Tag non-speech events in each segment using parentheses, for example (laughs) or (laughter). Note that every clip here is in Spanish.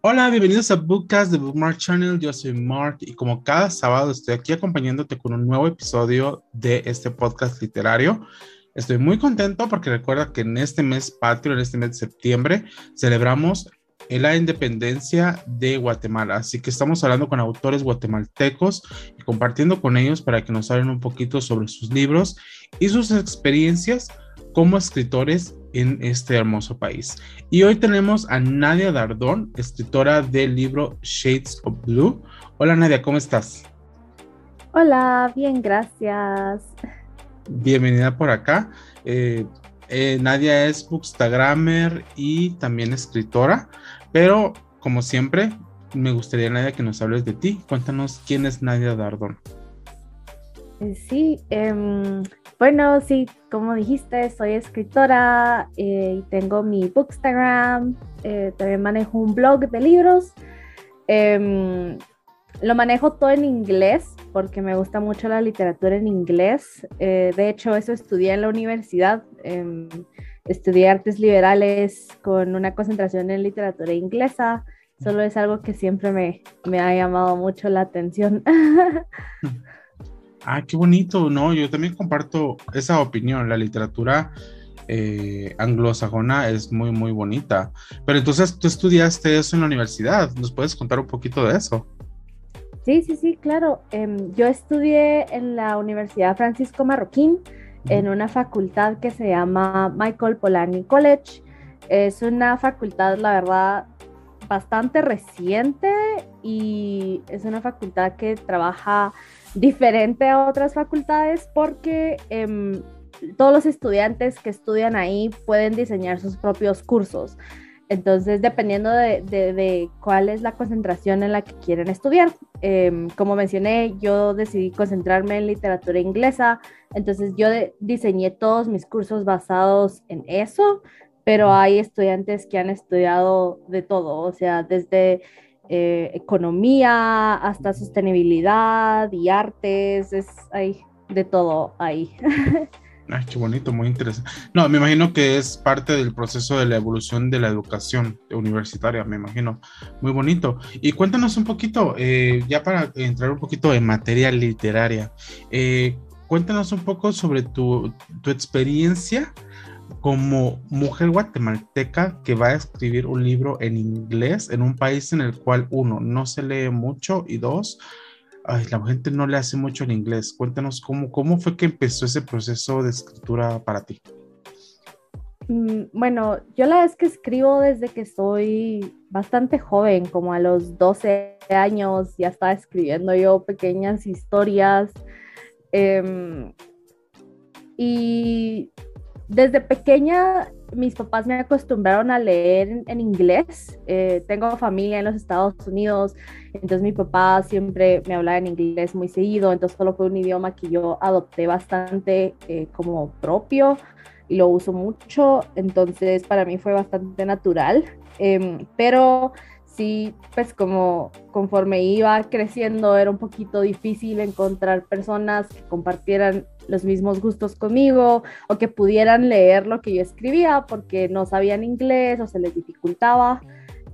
Hola, bienvenidos a Bookcast de Bookmark Channel. Yo soy Mark y como cada sábado estoy aquí acompañándote con un nuevo episodio de este podcast literario. Estoy muy contento porque recuerda que en este mes patrio, en este mes de septiembre, celebramos la independencia de Guatemala. Así que estamos hablando con autores guatemaltecos y compartiendo con ellos para que nos hablen un poquito sobre sus libros y sus experiencias como escritores en este hermoso país. Y hoy tenemos a Nadia Dardón, escritora del libro Shades of Blue. Hola Nadia, ¿cómo estás? Hola, bien, gracias. Bienvenida por acá. Eh, eh, Nadia es bookstagrammer y también escritora, pero como siempre, me gustaría, Nadia, que nos hables de ti. Cuéntanos quién es Nadia Dardón. Eh, sí, em, bueno, sí, como dijiste, soy escritora eh, y tengo mi Bookstagram, eh, también manejo un blog de libros. Em, lo manejo todo en inglés porque me gusta mucho la literatura en inglés. de hecho, eso estudié en la universidad. Em, estudié artes liberales con una concentración en literatura inglesa. Solo es algo que siempre me, me ha llamado mucho la atención. (laughs) Ah, qué bonito, ¿no? Yo también comparto esa opinión. La literatura eh, anglosajona es muy, muy bonita. Pero entonces tú estudiaste eso en la universidad. ¿Nos puedes contar un poquito de eso? Sí, sí, sí, claro. Em, yo estudié en la Universidad Francisco Marroquín, en una facultad que se llama Michael Polanyi College. Es una facultad, la verdad, bastante reciente y es una facultad que trabaja diferente a otras facultades porque em, todos los estudiantes que estudian ahí pueden diseñar sus propios cursos. Entonces, dependiendo de, cuál es la concentración en la que quieren estudiar. Em, como mencioné, yo decidí concentrarme en literatura inglesa, entonces yo diseñé todos mis cursos basados en eso, pero hay estudiantes que han estudiado de todo, o sea, desde eh, economía, hasta sostenibilidad y artes, es hay de todo ahí. (laughs) Ay, qué bonito, muy interesante. No, me imagino que es parte del proceso de la evolución de la educación universitaria, me imagino. Muy bonito. Y cuéntanos un poquito, eh, ya para entrar un poquito en materia literaria, eh, cuéntanos un poco sobre tu, tu experiencia como mujer guatemalteca que va a escribir un libro en inglés en un país en el cual uno no se lee mucho y dos, la gente no le hace mucho en inglés. Cuéntanos cómo, cómo fue que empezó ese proceso de escritura para ti. Mm, bueno, yo la vez que escribo desde que soy bastante joven, como a los 12 años, ya estaba escribiendo yo pequeñas historias. Em, y desde pequeña mis papás me acostumbraron a leer en, inglés. Eh, tengo familia en los Estados Unidos, entonces mi papá siempre me hablaba en inglés muy seguido, entonces solo fue un idioma que yo adopté bastante eh, como propio y lo uso mucho, entonces para mí fue bastante natural, em, pero sí, pues como conforme iba creciendo era un poquito difícil encontrar personas que compartieran los mismos gustos conmigo o que pudieran leer lo que yo escribía porque no sabían inglés o se les dificultaba.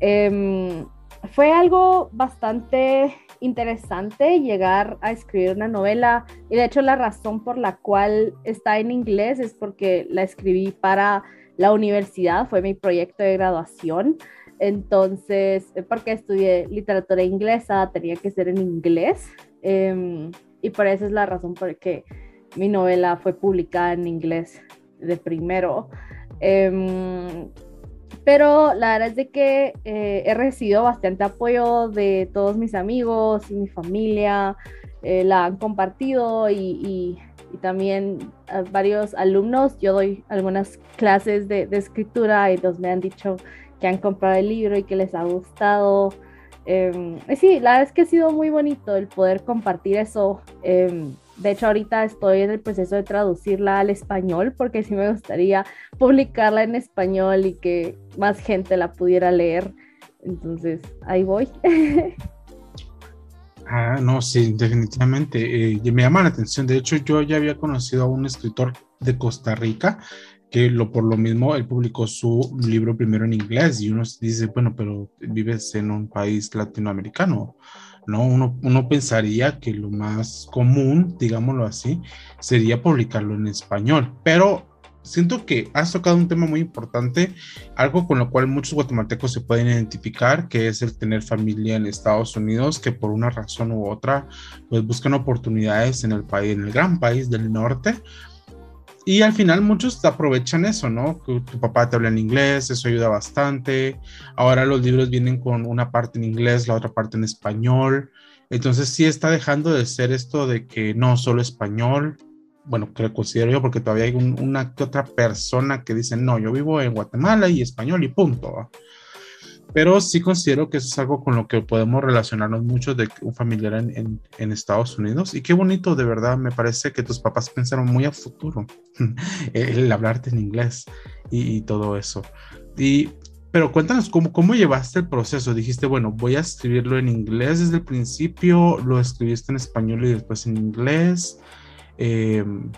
Em, fue algo bastante interesante llegar a escribir una novela y de hecho la razón por la cual está en inglés es porque la escribí para la universidad, fue mi proyecto de graduación. Entonces, eh, porque estudié literatura inglesa, tenía que ser en inglés. Em, y por eso es la razón por que mi novela fue publicada en inglés de primero. Em, pero la verdad es de que eh, he recibido bastante apoyo de todos mis amigos y mi familia. Eh, la han compartido y, y, también varios alumnos. Yo doy algunas clases de, de escritura y entonces me han dicho que han comprado el libro y que les ha gustado. Eh, sí, la verdad es que ha sido muy bonito el poder compartir eso. Em, de hecho, ahorita estoy en el proceso de traducirla al español porque sí me gustaría publicarla en español y que más gente la pudiera leer. Entonces, ahí voy. (laughs) Ah, no, sí, definitivamente. Eh, me llama la atención. De hecho, yo ya había conocido a un escritor de Costa Rica que lo, por lo mismo él publicó su libro primero en inglés y uno dice, bueno, pero vives en un país latinoamericano, ¿no? Uno, uno pensaría que lo más común, digámoslo así, sería publicarlo en español, pero siento que has tocado un tema muy importante, algo con lo cual muchos guatemaltecos se pueden identificar, que es el tener familia en Estados Unidos, que por una razón u otra, pues buscan oportunidades en el país, en el gran país del norte. Y al final muchos aprovechan eso, ¿no? Que tu papá te habla en inglés, eso ayuda bastante. Ahora los libros vienen con una parte en inglés, la otra parte en español. Entonces sí está dejando de ser esto de que no solo español, bueno, que considero yo, porque todavía hay una que otra persona que dice, no, yo vivo en Guatemala y español y punto. Pero sí considero que eso es algo con lo que podemos relacionarnos mucho de un familiar en, en, Estados Unidos. Y qué bonito, de verdad, me parece que tus papás pensaron muy a futuro (laughs) el hablarte en inglés y, todo eso. Y, pero cuéntanos cómo, cómo llevaste el proceso. Dijiste, bueno, voy a escribirlo en inglés desde el principio, lo escribiste en español y después en inglés. Em,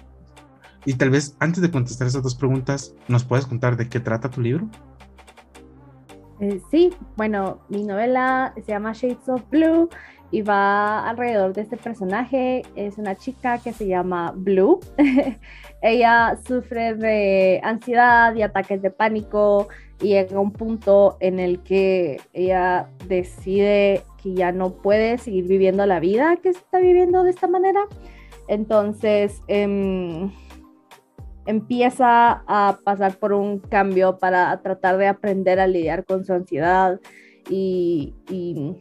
y tal vez antes de contestar esas dos preguntas, ¿nos puedes contar de qué trata tu libro? Eh, sí, bueno, mi novela se llama Shades of Blue y va alrededor de este personaje. Es una chica que se llama Blue. (laughs) Ella sufre de ansiedad y ataques de pánico y llega un punto en el que ella decide que ya no puede seguir viviendo la vida que está viviendo de esta manera entonces em, empieza a pasar por un cambio para tratar de aprender a lidiar con su ansiedad y, y,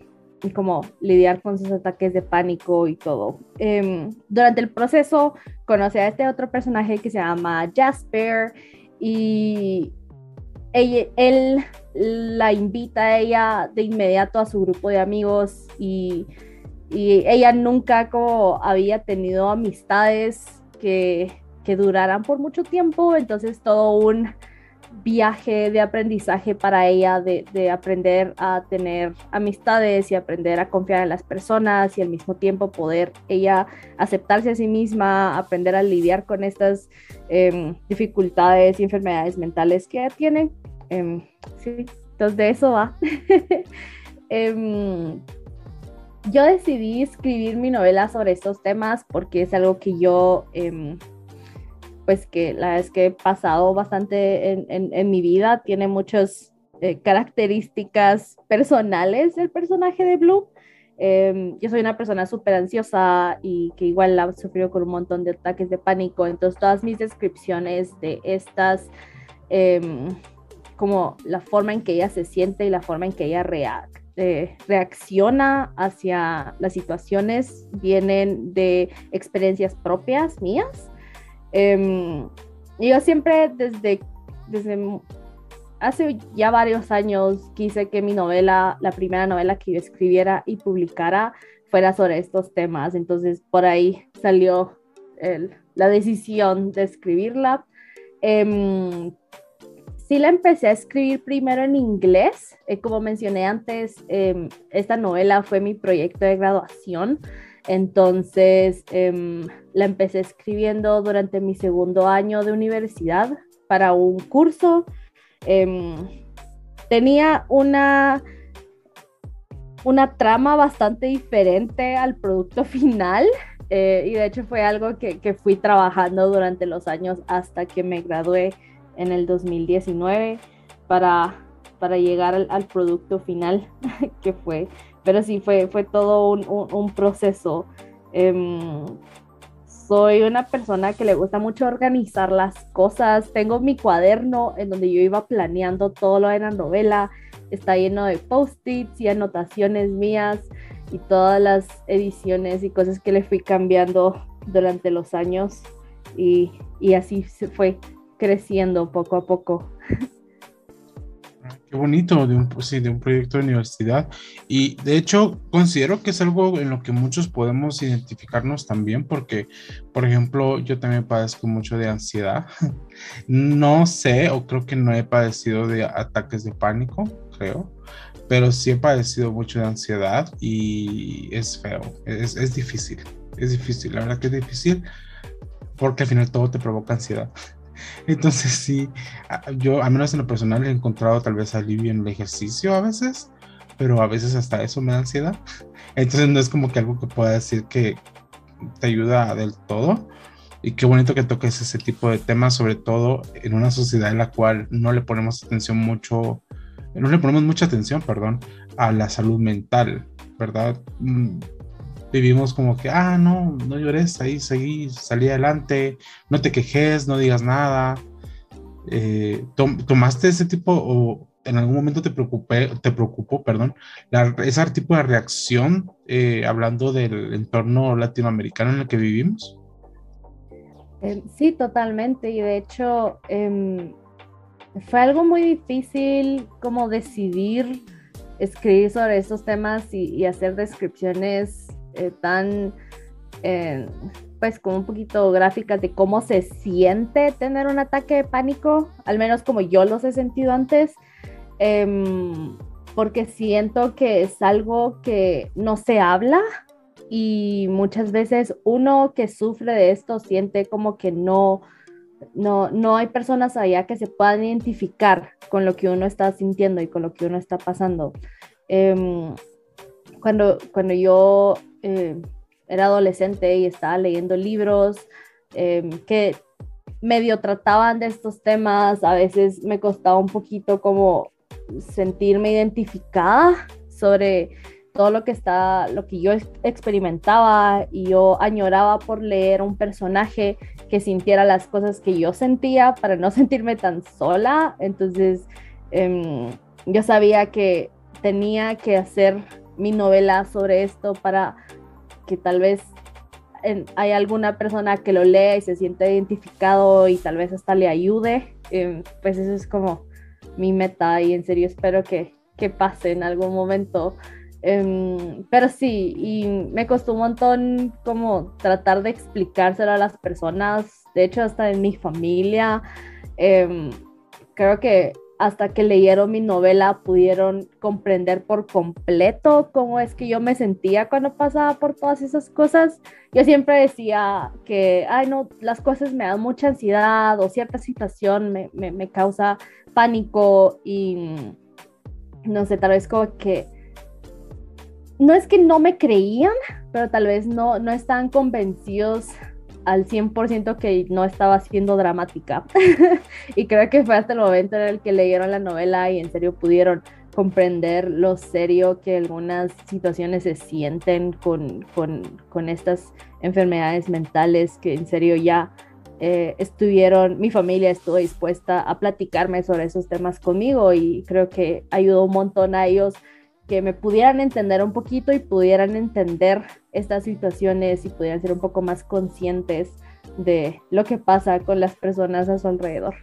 como lidiar con sus ataques de pánico y todo. Em, durante el proceso conoce a este otro personaje que se llama Jasper y él la invita a ella de inmediato a su grupo de amigos y y ella nunca como había tenido amistades que, que duraran por mucho tiempo, entonces todo un viaje de aprendizaje para ella, de, de, aprender a tener amistades y aprender a confiar en las personas y al mismo tiempo poder ella aceptarse a sí misma, aprender a lidiar con estas em, dificultades y enfermedades mentales que tiene. Em, sí, entonces de eso va. (laughs) Em, yo decidí escribir mi novela sobre estos temas porque es algo que yo, pues que la verdad que he pasado bastante en, mi vida, tiene muchas eh, características personales del personaje de Blue. Em, yo soy una persona súper ansiosa y que igual ha sufrido con un montón de ataques de pánico, entonces todas mis descripciones de estas, em, como la forma en que ella se siente y la forma en que ella eh, reacciona hacia las situaciones vienen de experiencias propias mías. Em, yo siempre desde, desde hace ya varios años quise que mi novela, la primera novela que yo escribiera y publicara, fuera sobre estos temas. Entonces por ahí salió la decisión de escribirla. Em, sí la empecé a escribir primero en inglés. Eh, como mencioné antes, em, esta novela fue mi proyecto de graduación. Entonces em, la empecé escribiendo durante mi segundo año de universidad para un curso. Em, tenía una, una trama bastante diferente al producto (laughs) final. Eh, y de hecho fue algo que, que fui trabajando durante los años hasta que me gradué en el 2019 para, para llegar al, producto final (laughs) que fue. Pero sí, fue, fue todo un, proceso. Em, soy una persona que le gusta mucho organizar las cosas. Tengo mi cuaderno en donde yo iba planeando todo lo de la novela. Está lleno de post-its y anotaciones mías y todas las ediciones y cosas que le fui cambiando durante los años. Y, y así se fue creciendo poco a poco. Qué bonito de un, pues de un proyecto de universidad. Y de hecho, considero que es algo en lo que muchos podemos identificarnos también, porque, por ejemplo, yo también padezco mucho de ansiedad. (laughs) No sé, o creo que no he padecido de ataques de pánico, creo, pero sí he padecido mucho de ansiedad y es feo, es, es difícil, es difícil, la verdad que es difícil, porque al final todo te provoca ansiedad. (laughs) (laughs) Entonces sí, yo al menos en lo personal he encontrado tal vez alivio en el ejercicio a veces, pero a veces hasta eso me da ansiedad. (laughs) Entonces no es como que algo que pueda decir que te ayuda del todo. Y qué bonito que toques ese tipo de temas, sobre todo en una sociedad en la cual no le ponemos atención mucho, no le ponemos mucha atención, perdón, a la salud mental, ¿verdad? Vivimos como que, ah, no, no llores, ahí seguí, salí adelante, no te quejes, no digas nada. Eh, ¿Tomaste ese tipo o en algún momento te preocupé, te preocupó, perdón, ese tipo de reacción eh, hablando del entorno latinoamericano en el que vivimos? Eh, sí, totalmente. Y de hecho, em, fue algo muy difícil como decidir escribir sobre estos temas y hacer descripciones eh, tan, eh, pues como un poquito gráficas de cómo se siente tener un ataque de pánico, al menos como yo los he sentido antes, em, porque siento que es algo que no se habla y muchas veces uno que sufre de esto siente como que no, no, no hay personas allá que se puedan identificar con lo que uno está sintiendo y con lo que uno está pasando. Em, cuando, cuando yo eh, era adolescente y estaba leyendo libros em, que medio trataban de estos temas, a veces me costaba un poquito como sentirme identificada sobre todo lo que está, lo que yo experimentaba y yo añoraba por leer un personaje que sintiera las cosas que yo sentía para no (laughs) sentirme tan sola. Entonces, em, yo sabía que tenía que hacer mi novela sobre esto para que tal vez hay alguna persona que lo lea y se sienta identificado y tal vez hasta le ayude. Em, pues eso es como mi meta y en serio espero que, que pase en algún momento. Em, pero sí, y me costó un montón como tratar de explicárselo a las personas, de hecho hasta en mi familia. Em, creo que hasta que leyeron mi novela pudieron comprender por completo cómo es que yo me sentía cuando pasaba por todas esas cosas. Yo siempre decía que, ay, no, las cosas me dan mucha ansiedad o cierta situación me, me, causa pánico y no sé, tal vez como que no es que no me creían, pero tal vez no, no estaban convencidos al 100% que no estaba siendo dramática. (laughs) y creo que fue hasta el momento en el que leyeron la novela y en serio pudieron comprender lo serio que algunas situaciones se sienten con, con, con estas enfermedades mentales que en serio ya eh, estuvieron, mi familia estuvo dispuesta a platicarme sobre esos temas conmigo y creo que ayudó un montón a ellos que me pudieran entender un poquito y pudieran entender estas situaciones y pudieran ser un poco más conscientes de lo que pasa con las personas a su alrededor.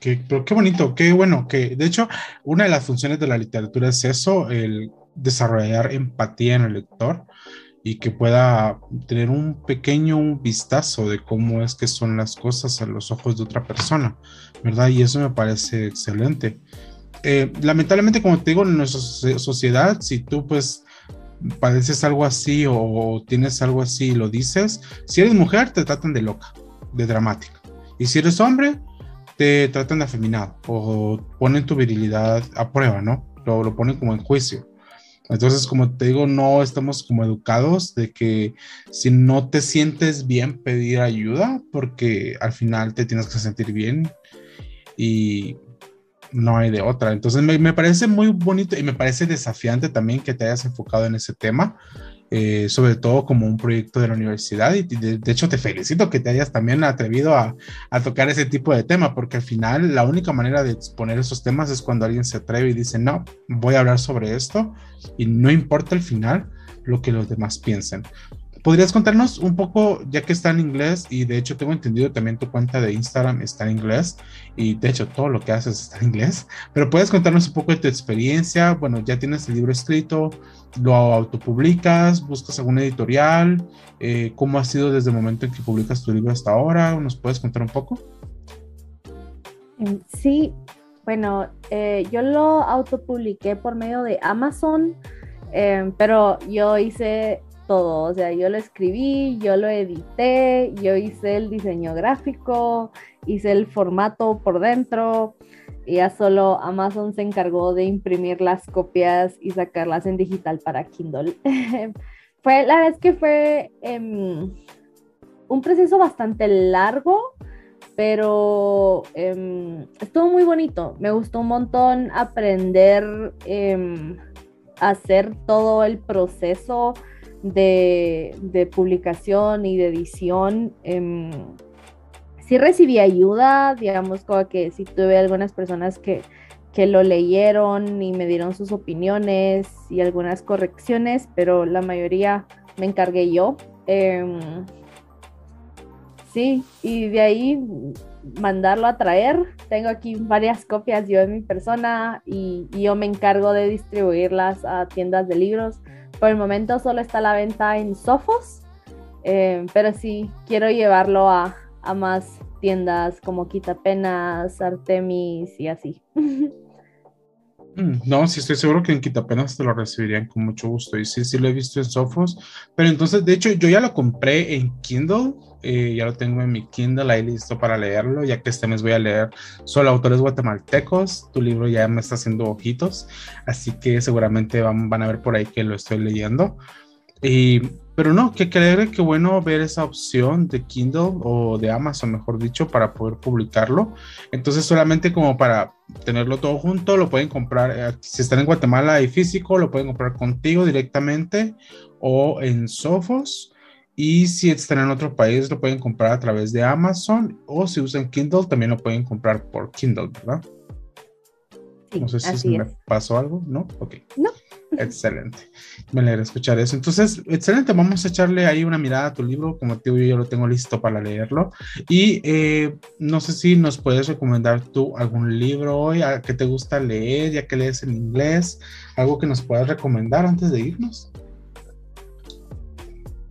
Qué, qué bonito, qué bueno, que de hecho una de las funciones de la literatura es eso, el desarrollar empatía en el lector y que pueda tener un pequeño vistazo de cómo es que son las cosas a los ojos de otra persona, ¿verdad? Y eso me parece excelente. Eh, lamentablemente, como te digo, en nuestra sociedad, si tú pues padeces algo así o tienes algo así y lo dices, si eres mujer te tratan de loca, de dramática. Y si eres hombre, te tratan de afeminado o ponen tu virilidad a prueba, ¿no? Lo, lo ponen como en juicio. Entonces, como te digo, no estamos como educados de que si no te sientes bien pedir ayuda, porque al final te tienes que sentir bien y no hay de otra. Entonces, me, me parece muy bonito y me parece desafiante también que te hayas enfocado en ese tema eh, sobre todo como un proyecto de la universidad y de, hecho te felicito que te hayas también atrevido a, a, tocar ese tipo de tema porque al final la única manera de exponer esos temas es cuando alguien se atreve y dice no, voy a hablar sobre esto y no importa al final lo que los demás piensen. ¿Podrías contarnos un poco, ya que está en inglés, y de hecho tengo entendido también tu cuenta de Instagram está en inglés, y de hecho todo lo que haces está en inglés, pero puedes contarnos un poco de tu experiencia, bueno, ya tienes el libro escrito, lo autopublicas, buscas algún editorial, eh, cómo ha sido desde el momento en que publicas tu libro hasta ahora, ¿nos puedes contar un poco? Em, sí, bueno, eh, yo lo autopubliqué por medio de Amazon, em, pero yo hice todo, o sea, yo lo escribí, yo lo edité, yo hice el diseño gráfico, hice el formato por dentro, y ya solo Amazon se encargó de imprimir las copias y sacarlas en digital para Kindle. (laughs) fue, la verdad es que fue em, un proceso bastante largo, pero em, estuvo muy bonito. Me gustó un montón aprender em, a hacer todo el proceso de, de publicación y de edición sí recibí ayuda, digamos, como que sí tuve algunas personas que, que lo leyeron y me dieron sus opiniones y algunas correcciones, pero la mayoría me encargué yo. Em, sí, y de ahí mandarlo a traer. Tengo aquí varias copias yo de mi persona y, yo me encargo de distribuirlas a tiendas de libros. Por el momento solo está la venta en Sofos, em, pero sí quiero llevarlo a, a más tiendas como Quitapenas, Artemis y así. (laughs) Mm, no, sí estoy seguro que en Quitapenas te lo recibirían con mucho gusto. Y sí, sí lo he visto en Sofos. Pero entonces, de hecho, yo ya lo compré en Kindle. Eh, ya lo tengo en mi Kindle ahí listo para leerlo, ya que este mes voy a leer solo autores guatemaltecos. Tu libro ya me está haciendo ojitos. Así que seguramente van, van a ver por ahí que lo estoy leyendo. Y pero no, que creer que bueno ver esa opción de Kindle o de Amazon, mejor dicho, para poder publicarlo. Entonces, solamente como para tenerlo todo junto, lo pueden comprar. Eh, si están en Guatemala y físico, lo pueden comprar contigo directamente o en Sofos. Y si están en otro país, lo pueden comprar a través de Amazon. O si usan Kindle, también lo pueden comprar por Kindle, ¿verdad? no sé si me pasó algo, ¿no? Ok. No. Excelente. Me alegra escuchar eso. Entonces, excelente. Vamos a echarle ahí una mirada a tu libro. Como te digo, yo lo tengo listo para leerlo. Y eh, no sé si nos puedes recomendar tú algún libro hoy a que te gusta leer, ya que lees en inglés, algo que nos puedas recomendar antes de irnos.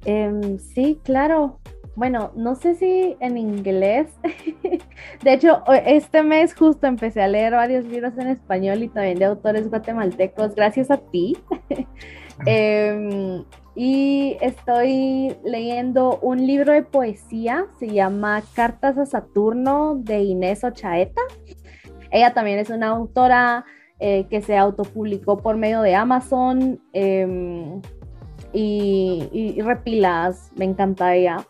Em, sí, claro. Bueno, no sé si en inglés. (laughs) de hecho, este mes justo empecé a leer varios libros en español y también de autores guatemaltecos, gracias a ti. Em, y estoy leyendo un libro de poesía, se llama Cartas a Saturno de Inés Ochaeta. Ella también es una autora eh, que se autopublicó por medio de Amazon em, y, y repilas, me encanta ella.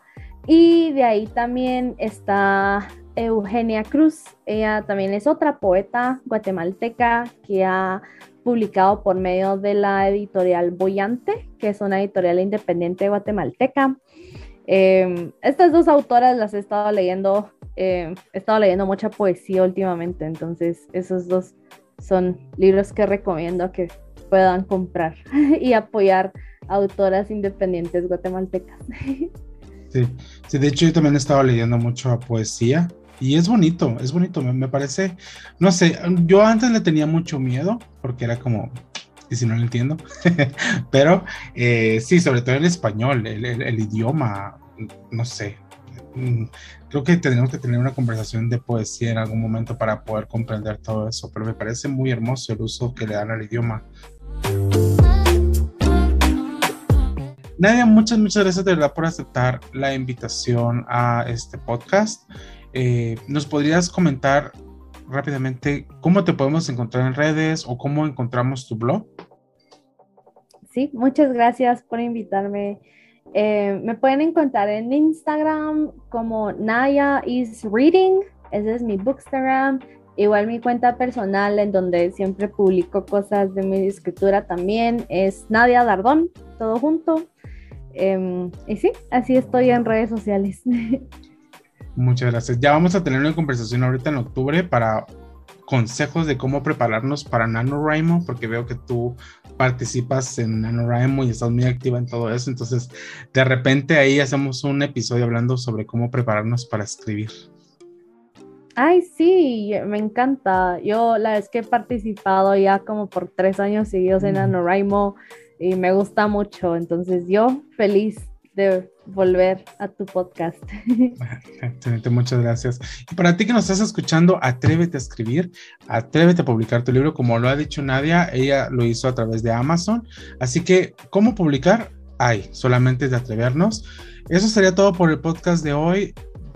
Y de ahí también está Eugenia Cruz. Ella también es otra poeta guatemalteca que ha publicado por medio de la editorial Boyante, que es una editorial independiente guatemalteca. Em, estas dos autoras las he estado leyendo, em, he estado leyendo mucha poesía últimamente, entonces esos dos son libros que recomiendo que puedan comprar (laughs) y apoyar autoras independientes guatemaltecas. (laughs) Sí. de hecho yo también he estado leyendo mucho poesía y es bonito, es bonito, me, parece, no sé, yo antes le tenía mucho miedo porque era como, y si no lo entiendo, (laughs) pero eh, sí, sobre todo el español, el, idioma, no sé, mm, creo que tenemos que tener una conversación de poesía en algún momento para poder comprender todo eso, pero me parece muy hermoso el uso que le dan al idioma. Nadia, muchas, muchas gracias de verdad por aceptar la invitación a este podcast. Eh, ¿Nos podrías comentar rápidamente cómo te podemos encontrar en redes o cómo encontramos tu blog? Sí, muchas gracias por invitarme. Eh, me pueden encontrar en Instagram como Naya is Reading, ese es mi Bookstagram. Igual mi cuenta personal en donde siempre publico cosas de mi escritura también es Nadia Dardón, todo junto. Em, y sí, así estoy en redes sociales. (laughs) Muchas gracias. Ya vamos a tener una conversación ahorita en octubre para consejos de cómo prepararnos para NaNoWriMo, porque veo que tú participas en NaNoWriMo y estás muy activa en todo eso. Entonces, de repente ahí hacemos un episodio hablando sobre cómo prepararnos para escribir. Ay, sí, me encanta. Yo la vez que he participado ya como por tres años seguidos en NaNoWriMo, y me gusta mucho. Entonces yo feliz de volver a tu podcast. (laughs) Excelente, muchas gracias. Y para ti que nos estás escuchando, atrévete a escribir, atrévete a publicar tu libro, como lo ha dicho Nadia, ella lo hizo a través de Amazon. Así que, ¿cómo publicar? hay, solamente de atrevernos. Eso sería todo por el podcast de hoy.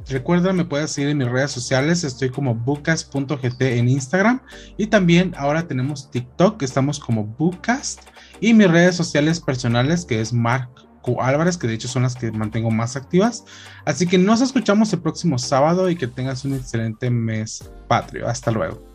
Recuerda, me puedes seguir en mis redes sociales. Estoy como bucas.gt en Instagram. Y también ahora tenemos TikTok, estamos como bucas. Y mis redes sociales personales, que es Marco Álvarez, que de hecho son las que mantengo más activas. Así que nos escuchamos el próximo sábado y que tengas un excelente mes patrio. Hasta luego.